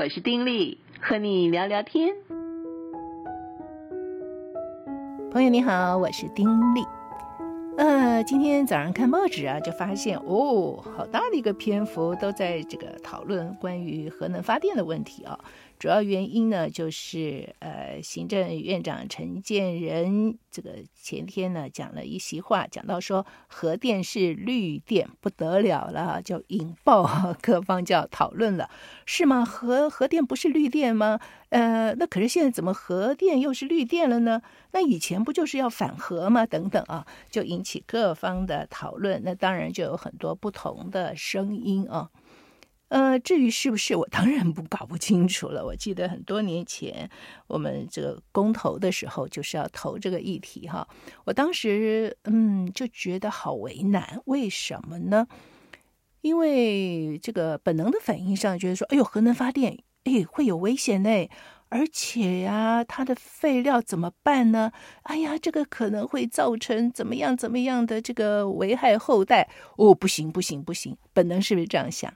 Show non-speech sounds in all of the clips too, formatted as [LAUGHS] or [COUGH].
我是丁力，和你聊聊天。朋友你好，我是丁力。呃，今天早上看报纸啊，就发现哦，好大的一个篇幅都在这个讨论关于核能发电的问题啊。主要原因呢，就是呃，行政院长陈建仁这个前天呢讲了一席话，讲到说核电是绿电，不得了了，就引爆各方就要讨论了，是吗？核核电不是绿电吗？呃，那可是现在怎么核电又是绿电了呢？那以前不就是要反核吗？等等啊，就引起各方的讨论。那当然就有很多不同的声音啊。呃，至于是不是，我当然不搞不清楚了。我记得很多年前我们这个公投的时候，就是要投这个议题哈。我当时嗯就觉得好为难，为什么呢？因为这个本能的反应上觉得说，哎呦，核能发电，哎，会有危险呢，而且呀，它的废料怎么办呢？哎呀，这个可能会造成怎么样怎么样的这个危害后代。哦，不行不行不行，本能是不是这样想？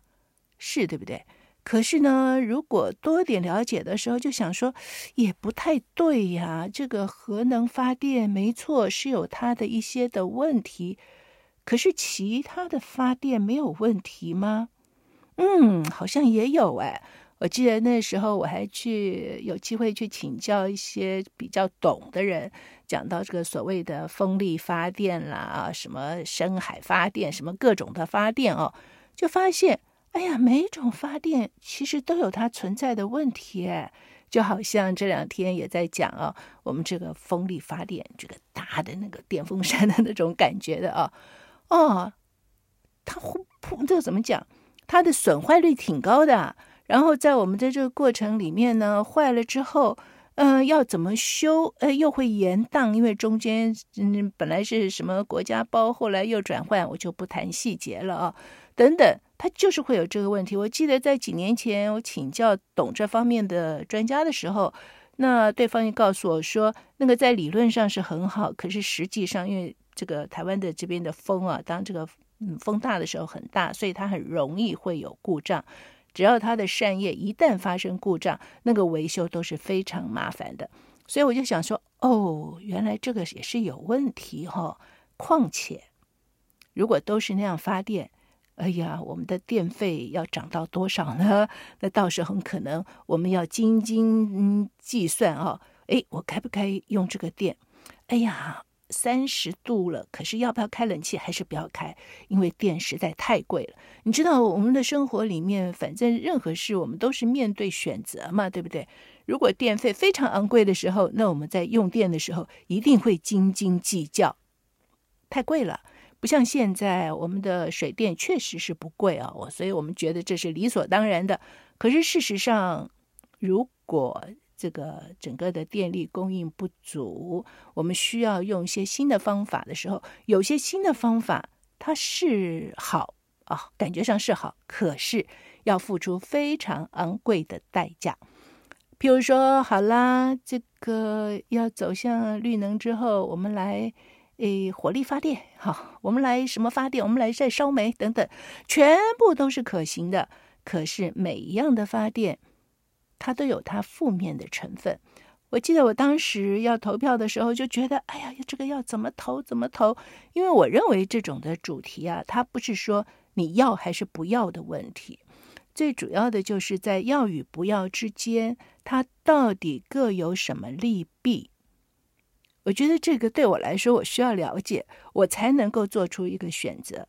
是对不对？可是呢，如果多点了解的时候，就想说也不太对呀。这个核能发电没错，是有它的一些的问题，可是其他的发电没有问题吗？嗯，好像也有哎。我记得那时候我还去有机会去请教一些比较懂的人，讲到这个所谓的风力发电啦，什么深海发电，什么各种的发电哦，就发现。哎呀，每一种发电其实都有它存在的问题，哎，就好像这两天也在讲啊，我们这个风力发电，这个大的那个电风扇的那种感觉的啊，哦，它呼噗，这怎么讲？它的损坏率挺高的，然后在我们的这个过程里面呢，坏了之后，嗯、要怎么修？呃，又会延宕，因为中间嗯本来是什么国家包，后来又转换，我就不谈细节了啊，等等。他就是会有这个问题。我记得在几年前，我请教懂这方面的专家的时候，那对方也告诉我说，那个在理论上是很好，可是实际上，因为这个台湾的这边的风啊，当这个风大的时候很大，所以它很容易会有故障。只要它的扇叶一旦发生故障，那个维修都是非常麻烦的。所以我就想说，哦，原来这个也是有问题哈、哦。况且，如果都是那样发电。哎呀，我们的电费要涨到多少呢？那到时候很可能我们要斤斤计算啊。哎，我该不该用这个电？哎呀，三十度了，可是要不要开冷气还是不要开？因为电实在太贵了。你知道我们的生活里面，反正任何事我们都是面对选择嘛，对不对？如果电费非常昂贵的时候，那我们在用电的时候一定会斤斤计较，太贵了。不像现在，我们的水电确实是不贵啊，我所以我们觉得这是理所当然的。可是事实上，如果这个整个的电力供应不足，我们需要用一些新的方法的时候，有些新的方法它是好啊，感觉上是好，可是要付出非常昂贵的代价。譬如说，好啦，这个要走向绿能之后，我们来。诶，火力发电，好，我们来什么发电？我们来再烧煤等等，全部都是可行的。可是每一样的发电，它都有它负面的成分。我记得我当时要投票的时候，就觉得，哎呀，这个要怎么投怎么投？因为我认为这种的主题啊，它不是说你要还是不要的问题，最主要的就是在要与不要之间，它到底各有什么利弊。我觉得这个对我来说，我需要了解，我才能够做出一个选择。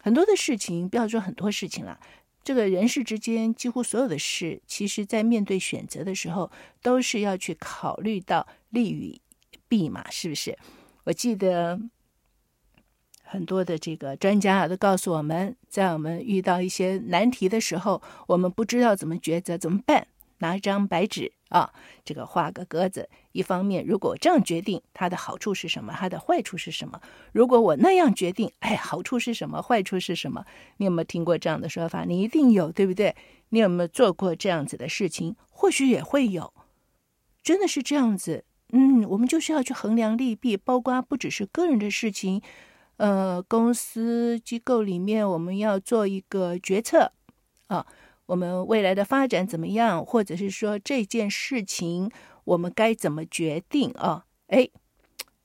很多的事情，不要说很多事情了，这个人世之间，几乎所有的事，其实在面对选择的时候，都是要去考虑到利与弊嘛，是不是？我记得很多的这个专家啊，都告诉我们，在我们遇到一些难题的时候，我们不知道怎么抉择，怎么办？拿一张白纸啊，这个画个格子。一方面，如果这样决定，它的好处是什么？它的坏处是什么？如果我那样决定，哎，好处是什么？坏处是什么？你有没有听过这样的说法？你一定有，对不对？你有没有做过这样子的事情？或许也会有，真的是这样子。嗯，我们就是要去衡量利弊，包括不只是个人的事情，呃，公司机构里面我们要做一个决策啊。我们未来的发展怎么样，或者是说这件事情我们该怎么决定啊？哎，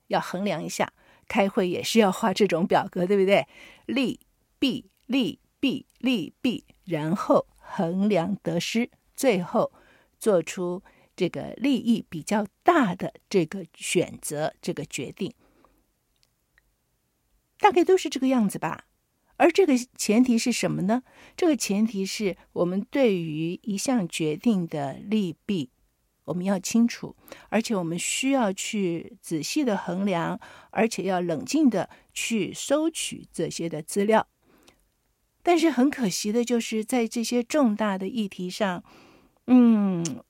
要衡量一下。开会也是要画这种表格，对不对？利弊利弊利弊，然后衡量得失，最后做出这个利益比较大的这个选择，这个决定，大概都是这个样子吧。而这个前提是什么呢？这个前提是我们对于一项决定的利弊，我们要清楚，而且我们需要去仔细的衡量，而且要冷静的去收取这些的资料。但是很可惜的就是，在这些重大的议题上，嗯，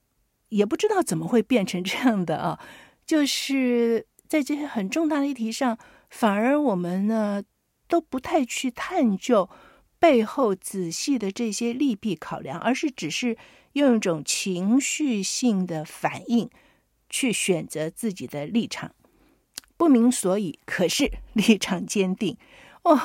也不知道怎么会变成这样的啊，就是在这些很重大的议题上，反而我们呢，都不太去探究背后仔细的这些利弊考量，而是只是用一种情绪性的反应去选择自己的立场，不明所以，可是立场坚定。哦，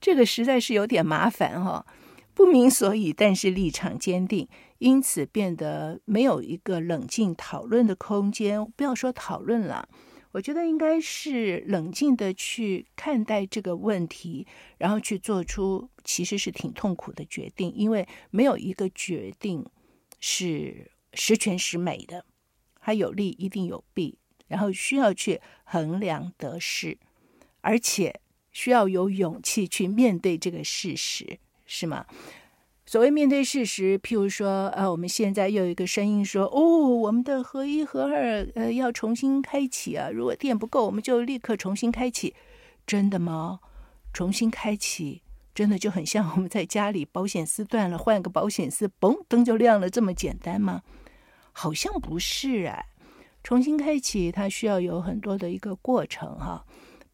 这个实在是有点麻烦哈、哦。不明所以，但是立场坚定，因此变得没有一个冷静讨论的空间。不要说讨论了。我觉得应该是冷静的去看待这个问题，然后去做出其实是挺痛苦的决定，因为没有一个决定是十全十美的，它有利一定有弊，然后需要去衡量得失，而且需要有勇气去面对这个事实，是吗？所谓面对事实，譬如说，呃，我们现在又有一个声音说，哦，我们的合一、合二，呃，要重新开启啊。如果电不够，我们就立刻重新开启。真的吗？重新开启，真的就很像我们在家里保险丝断了，换个保险丝，嘣，灯就亮了，这么简单吗？好像不是啊。重新开启，它需要有很多的一个过程哈。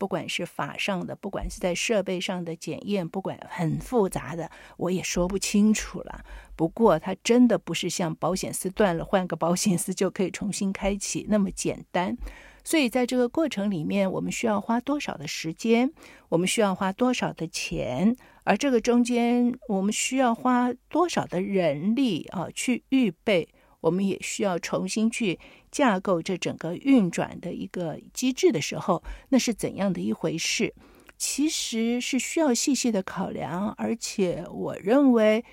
不管是法上的，不管是在设备上的检验，不管很复杂的，我也说不清楚了。不过，它真的不是像保险丝断了，换个保险丝就可以重新开启那么简单。所以，在这个过程里面，我们需要花多少的时间？我们需要花多少的钱？而这个中间，我们需要花多少的人力啊，去预备？我们也需要重新去架构这整个运转的一个机制的时候，那是怎样的一回事？其实是需要细细的考量，而且我认为，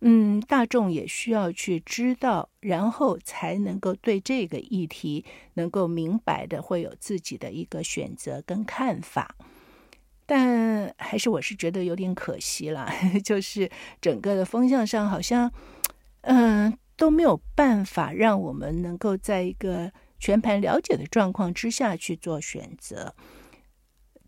嗯，大众也需要去知道，然后才能够对这个议题能够明白的会有自己的一个选择跟看法。但还是我是觉得有点可惜了，[LAUGHS] 就是整个的风向上好像，嗯。都没有办法让我们能够在一个全盘了解的状况之下去做选择。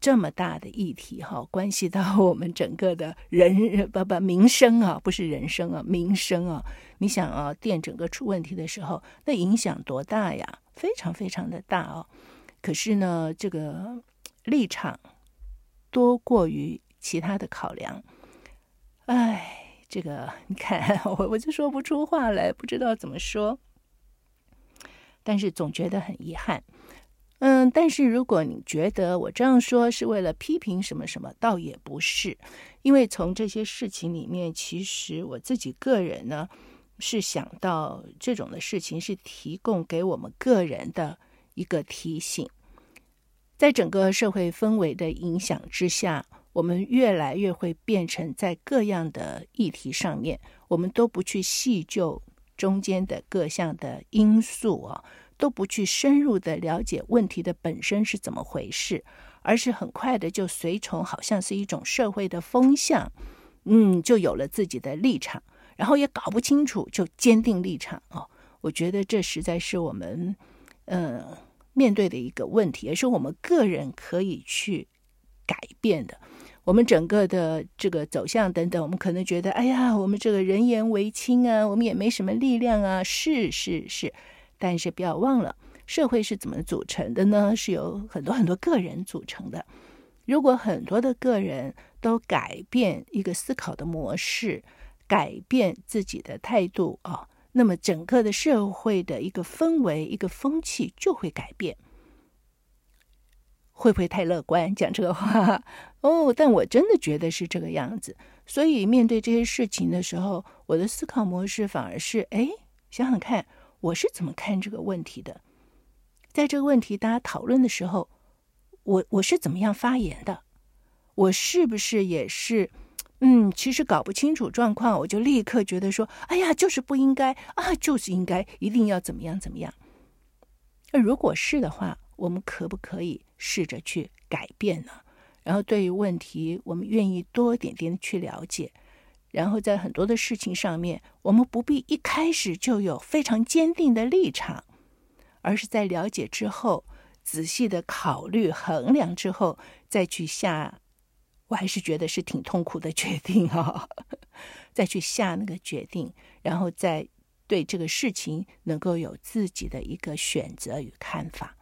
这么大的议题哈，关系到我们整个的人 [LAUGHS] 不不民生啊，不是人生啊，民生啊。你想啊，电整个出问题的时候，那影响多大呀？非常非常的大哦。可是呢，这个立场多过于其他的考量，哎。这个你看，[LAUGHS] 我我就说不出话来，不知道怎么说。但是总觉得很遗憾。嗯，但是如果你觉得我这样说是为了批评什么什么，倒也不是。因为从这些事情里面，其实我自己个人呢，是想到这种的事情是提供给我们个人的一个提醒，在整个社会氛围的影响之下。我们越来越会变成在各样的议题上面，我们都不去细究中间的各项的因素啊，都不去深入的了解问题的本身是怎么回事，而是很快的就随从，好像是一种社会的风向，嗯，就有了自己的立场，然后也搞不清楚就坚定立场啊。我觉得这实在是我们嗯面对的一个问题，也是我们个人可以去改变的。我们整个的这个走向等等，我们可能觉得，哎呀，我们这个人言为轻啊，我们也没什么力量啊，是是是，但是不要忘了，社会是怎么组成的呢？是由很多很多个人组成的。如果很多的个人都改变一个思考的模式，改变自己的态度啊，那么整个的社会的一个氛围、一个风气就会改变。会不会太乐观讲这个话？[LAUGHS] 哦，但我真的觉得是这个样子。所以面对这些事情的时候，我的思考模式反而是：哎，想想看，我是怎么看这个问题的？在这个问题大家讨论的时候，我我是怎么样发言的？我是不是也是？嗯，其实搞不清楚状况，我就立刻觉得说：“哎呀，就是不应该啊，就是应该，一定要怎么样怎么样。”那如果是的话，我们可不可以试着去改变呢？然后对于问题，我们愿意多一点点去了解，然后在很多的事情上面，我们不必一开始就有非常坚定的立场，而是在了解之后，仔细的考虑衡量之后，再去下。我还是觉得是挺痛苦的决定、哦，[LAUGHS] 再去下那个决定，然后再对这个事情能够有自己的一个选择与看法。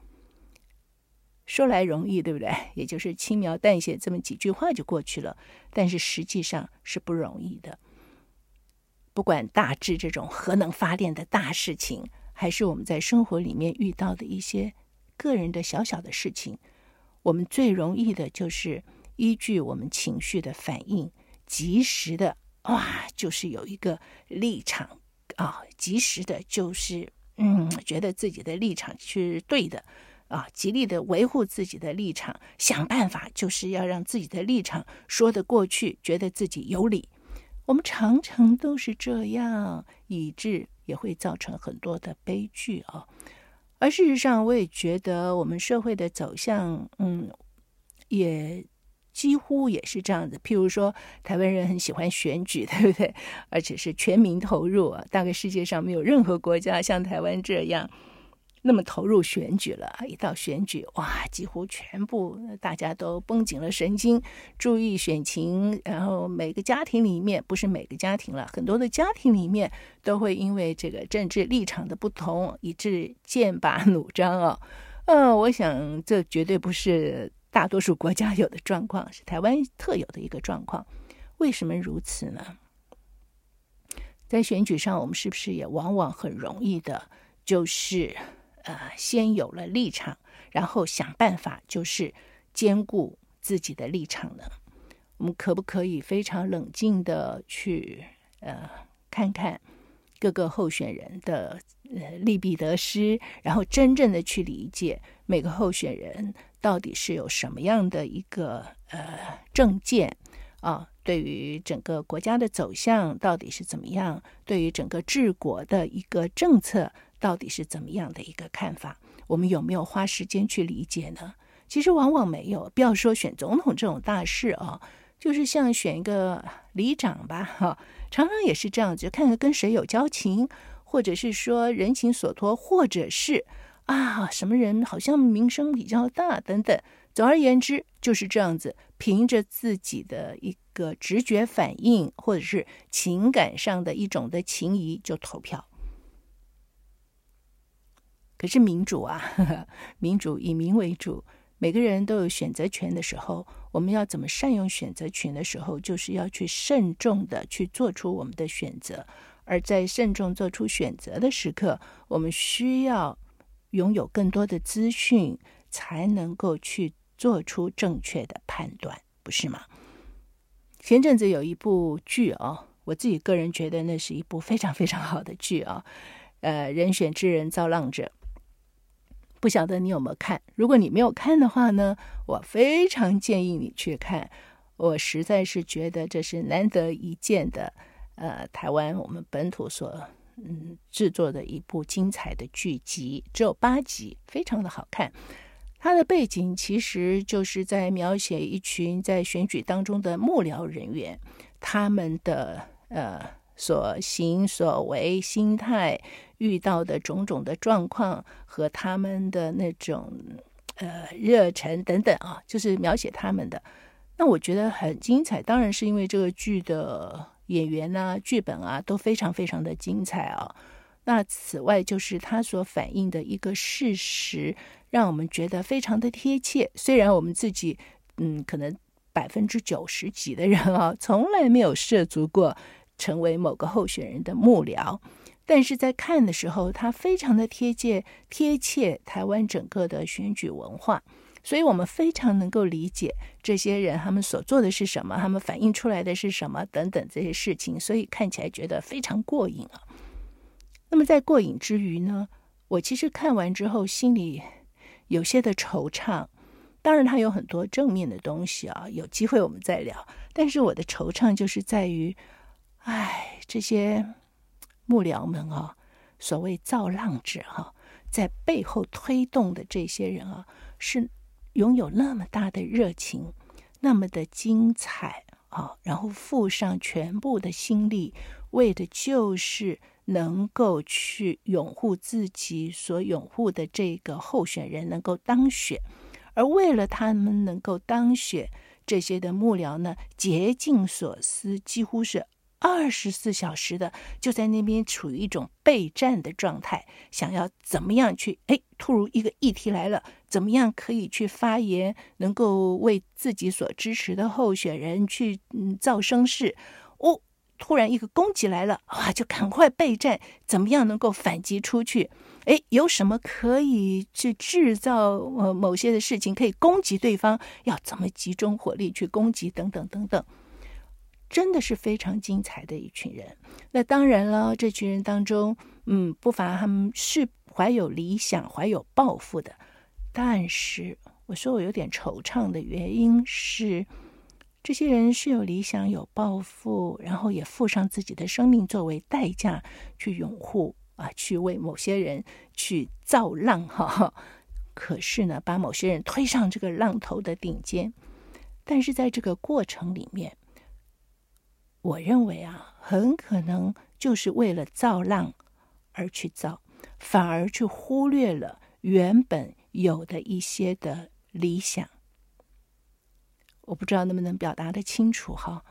说来容易，对不对？也就是轻描淡写这么几句话就过去了，但是实际上是不容易的。不管大致这种核能发电的大事情，还是我们在生活里面遇到的一些个人的小小的事情，我们最容易的就是。依据我们情绪的反应，及时的哇，就是有一个立场啊，及时的，就是嗯，觉得自己的立场是对的啊，极力的维护自己的立场，想办法就是要让自己的立场说得过去，觉得自己有理。我们常常都是这样，以致也会造成很多的悲剧啊。而事实上，我也觉得我们社会的走向，嗯，也。几乎也是这样子，譬如说，台湾人很喜欢选举，[LAUGHS] 对不对？而且是全民投入啊，大概世界上没有任何国家像台湾这样那么投入选举了。一到选举，哇，几乎全部大家都绷紧了神经，注意选情。然后每个家庭里面，不是每个家庭了，很多的家庭里面都会因为这个政治立场的不同，以致剑拔弩张啊。嗯，我想这绝对不是。大多数国家有的状况是台湾特有的一个状况，为什么如此呢？在选举上，我们是不是也往往很容易的，就是呃，先有了立场，然后想办法就是兼顾自己的立场呢？我们可不可以非常冷静的去呃看看各个候选人的呃利弊得失，然后真正的去理解每个候选人。到底是有什么样的一个呃政见啊？对于整个国家的走向到底是怎么样？对于整个治国的一个政策到底是怎么样的一个看法？我们有没有花时间去理解呢？其实往往没有。不要说选总统这种大事啊，就是像选一个里长吧，哈、常常也是这样子，看看跟谁有交情，或者是说人情所托，或者是。啊，什么人好像名声比较大等等。总而言之，就是这样子，凭着自己的一个直觉反应，或者是情感上的一种的情谊，就投票。可是民主啊，呵呵，民主以民为主，每个人都有选择权的时候，我们要怎么善用选择权的时候，就是要去慎重的去做出我们的选择。而在慎重做出选择的时刻，我们需要。拥有更多的资讯，才能够去做出正确的判断，不是吗？前阵子有一部剧哦，我自己个人觉得那是一部非常非常好的剧啊。呃，人选之人造浪者，不晓得你有没有看？如果你没有看的话呢，我非常建议你去看。我实在是觉得这是难得一见的，呃，台湾我们本土所。嗯，制作的一部精彩的剧集，只有八集，非常的好看。它的背景其实就是在描写一群在选举当中的幕僚人员，他们的呃所行所为、心态遇到的种种的状况和他们的那种呃热忱等等啊，就是描写他们的。那我觉得很精彩，当然是因为这个剧的。演员啊，剧本啊，都非常非常的精彩啊。那此外，就是他所反映的一个事实，让我们觉得非常的贴切。虽然我们自己，嗯，可能百分之九十几的人啊，从来没有涉足过成为某个候选人的幕僚，但是在看的时候，他非常的贴切，贴切台湾整个的选举文化。所以我们非常能够理解这些人他们所做的是什么，他们反映出来的是什么等等这些事情，所以看起来觉得非常过瘾啊。那么在过瘾之余呢，我其实看完之后心里有些的惆怅。当然，它有很多正面的东西啊，有机会我们再聊。但是我的惆怅就是在于，唉，这些幕僚们啊，所谓造浪者哈，在背后推动的这些人啊，是拥有那么大的热情，那么的精彩啊，然后付上全部的心力，为的就是能够去拥护自己所拥护的这个候选人能够当选。而为了他们能够当选，这些的幕僚呢，竭尽所思，几乎是二十四小时的就在那边处于一种备战的状态，想要怎么样去？哎，突如一个议题来了，怎么样可以去发言，能够为自己所支持的候选人去嗯造声势？哦，突然一个攻击来了，哇，就赶快备战，怎么样能够反击出去？哎，有什么可以去制造呃某些的事情，可以攻击对方？要怎么集中火力去攻击？等等等等，真的是非常精彩的一群人。那当然了，这群人当中，嗯，不乏他们是怀有理想、怀有抱负的。但是，我说我有点惆怅的原因是，这些人是有理想、有抱负，然后也付上自己的生命作为代价去拥护。啊，去为某些人去造浪哈，[LAUGHS] 可是呢，把某些人推上这个浪头的顶尖，但是在这个过程里面，我认为啊，很可能就是为了造浪而去造，反而去忽略了原本有的一些的理想。我不知道能不能表达得清楚哈，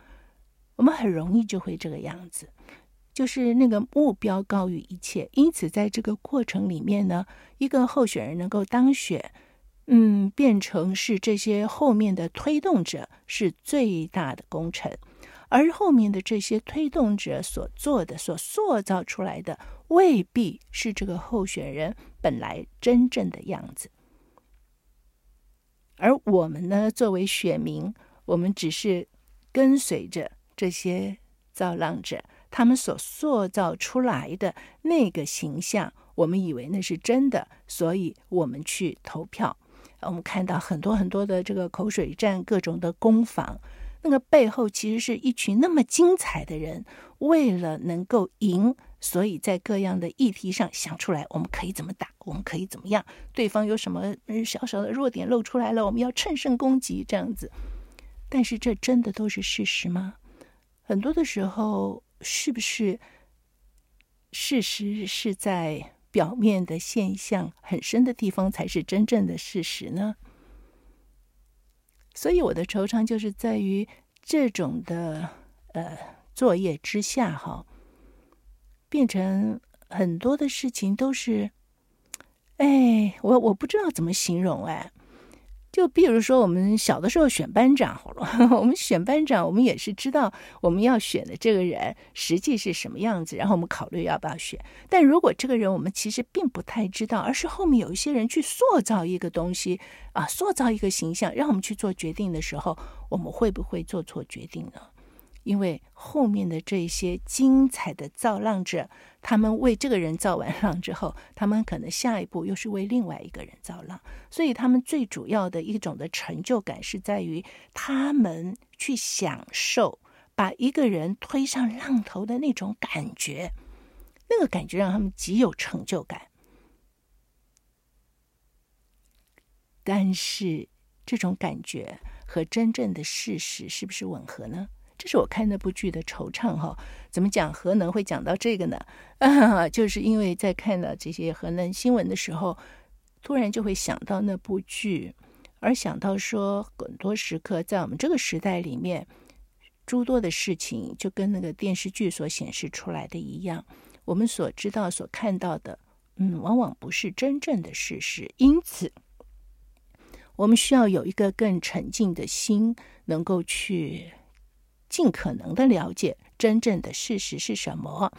我们很容易就会这个样子。就是那个目标高于一切，因此在这个过程里面呢，一个候选人能够当选，嗯，变成是这些后面的推动者是最大的功臣，而后面的这些推动者所做的、所塑造出来的，未必是这个候选人本来真正的样子。而我们呢，作为选民，我们只是跟随着这些造浪者。他们所塑造出来的那个形象，我们以为那是真的，所以我们去投票。我们看到很多很多的这个口水战，各种的攻防，那个背后其实是一群那么精彩的人，为了能够赢，所以在各样的议题上想出来，我们可以怎么打，我们可以怎么样，对方有什么小小的弱点露出来了，我们要乘胜攻击这样子。但是这真的都是事实吗？很多的时候。是不是事实是在表面的现象很深的地方才是真正的事实呢？所以我的惆怅就是在于这种的呃作业之下哈，变成很多的事情都是，哎，我我不知道怎么形容哎。就比如说，我们小的时候选班长，好了，我们选班长，我们也是知道我们要选的这个人实际是什么样子，然后我们考虑要不要选。但如果这个人我们其实并不太知道，而是后面有一些人去塑造一个东西啊，塑造一个形象，让我们去做决定的时候，我们会不会做错决定呢？因为后面的这些精彩的造浪者，他们为这个人造完浪之后，他们可能下一步又是为另外一个人造浪，所以他们最主要的一种的成就感是在于他们去享受把一个人推上浪头的那种感觉，那个感觉让他们极有成就感。但是这种感觉和真正的事实是不是吻合呢？这是我看那部剧的惆怅哈，怎么讲核能会讲到这个呢？啊，[LAUGHS] 就是因为在看了这些核能新闻的时候，突然就会想到那部剧，而想到说很多时刻在我们这个时代里面，诸多的事情就跟那个电视剧所显示出来的一样，我们所知道、所看到的，嗯，往往不是真正的事实，因此，我们需要有一个更沉静的心，能够去。尽可能的了解真正的事实是什么，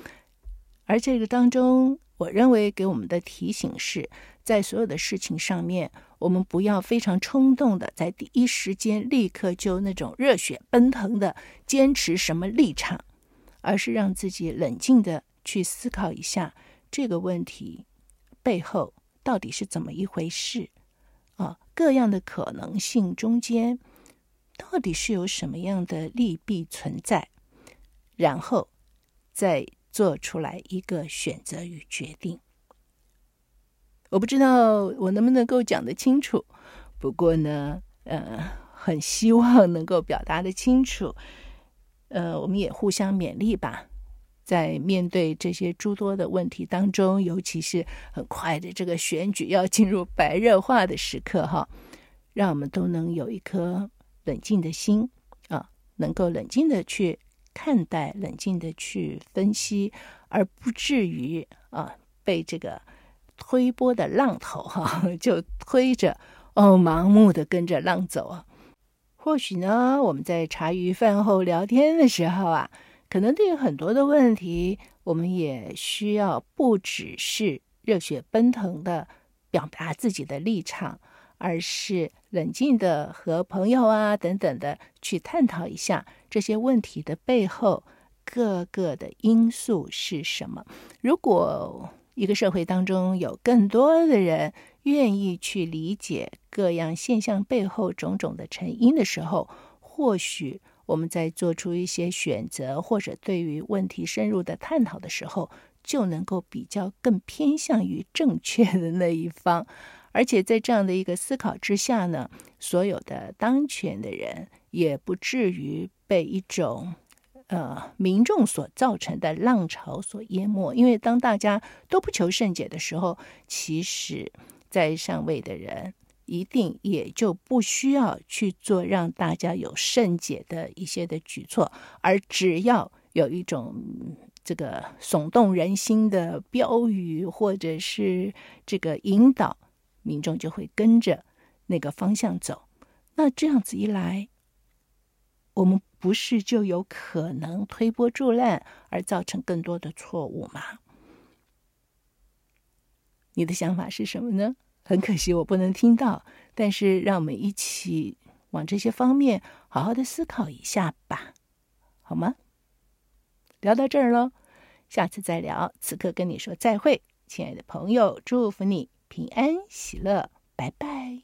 而这个当中，我认为给我们的提醒是，在所有的事情上面，我们不要非常冲动的在第一时间立刻就那种热血奔腾的坚持什么立场，而是让自己冷静的去思考一下这个问题背后到底是怎么一回事。啊，各样的可能性中间到底是有什么样的利弊存在，然后再做出来一个选择与决定。我不知道我能不能够讲得清楚，不过呢，呃，很希望能够表达得清楚。呃，我们也互相勉励吧，在面对这些诸多的问题当中，尤其是很快的这个选举要进入白热化的时刻，哈，让我们都能有一颗冷静的心啊，能够冷静的去看待，冷静的去分析，而不至于啊被这个。推波的浪头，哈，[LAUGHS] 就推着哦，盲目的跟着浪走啊。或许呢，我们在茶余饭后聊天的时候啊，可能对于很多的问题，我们也需要不只是热血奔腾的表达自己的立场，而是冷静的和朋友啊等等的去探讨一下这些问题的背后各个的因素是什么。如果一个社会当中有更多的人愿意去理解各样现象背后种种的成因的时候，或许我们在做出一些选择，或者对于问题深入的探讨的时候，就能够比较更偏向于正确的那一方。而且在这样的一个思考之下呢，所有的当权的人也不至于被一种。呃，民众所造成的浪潮所淹没，因为当大家都不求甚解的时候，其实，在上位的人一定也就不需要去做让大家有甚解的一些的举措，而只要有一种这个耸动人心的标语或者是这个引导，民众就会跟着那个方向走。那这样子一来，我们。不是就有可能推波助澜而造成更多的错误吗？你的想法是什么呢？很可惜我不能听到，但是让我们一起往这些方面好好的思考一下吧，好吗？聊到这儿喽，下次再聊。此刻跟你说再会，亲爱的朋友，祝福你平安喜乐，拜拜。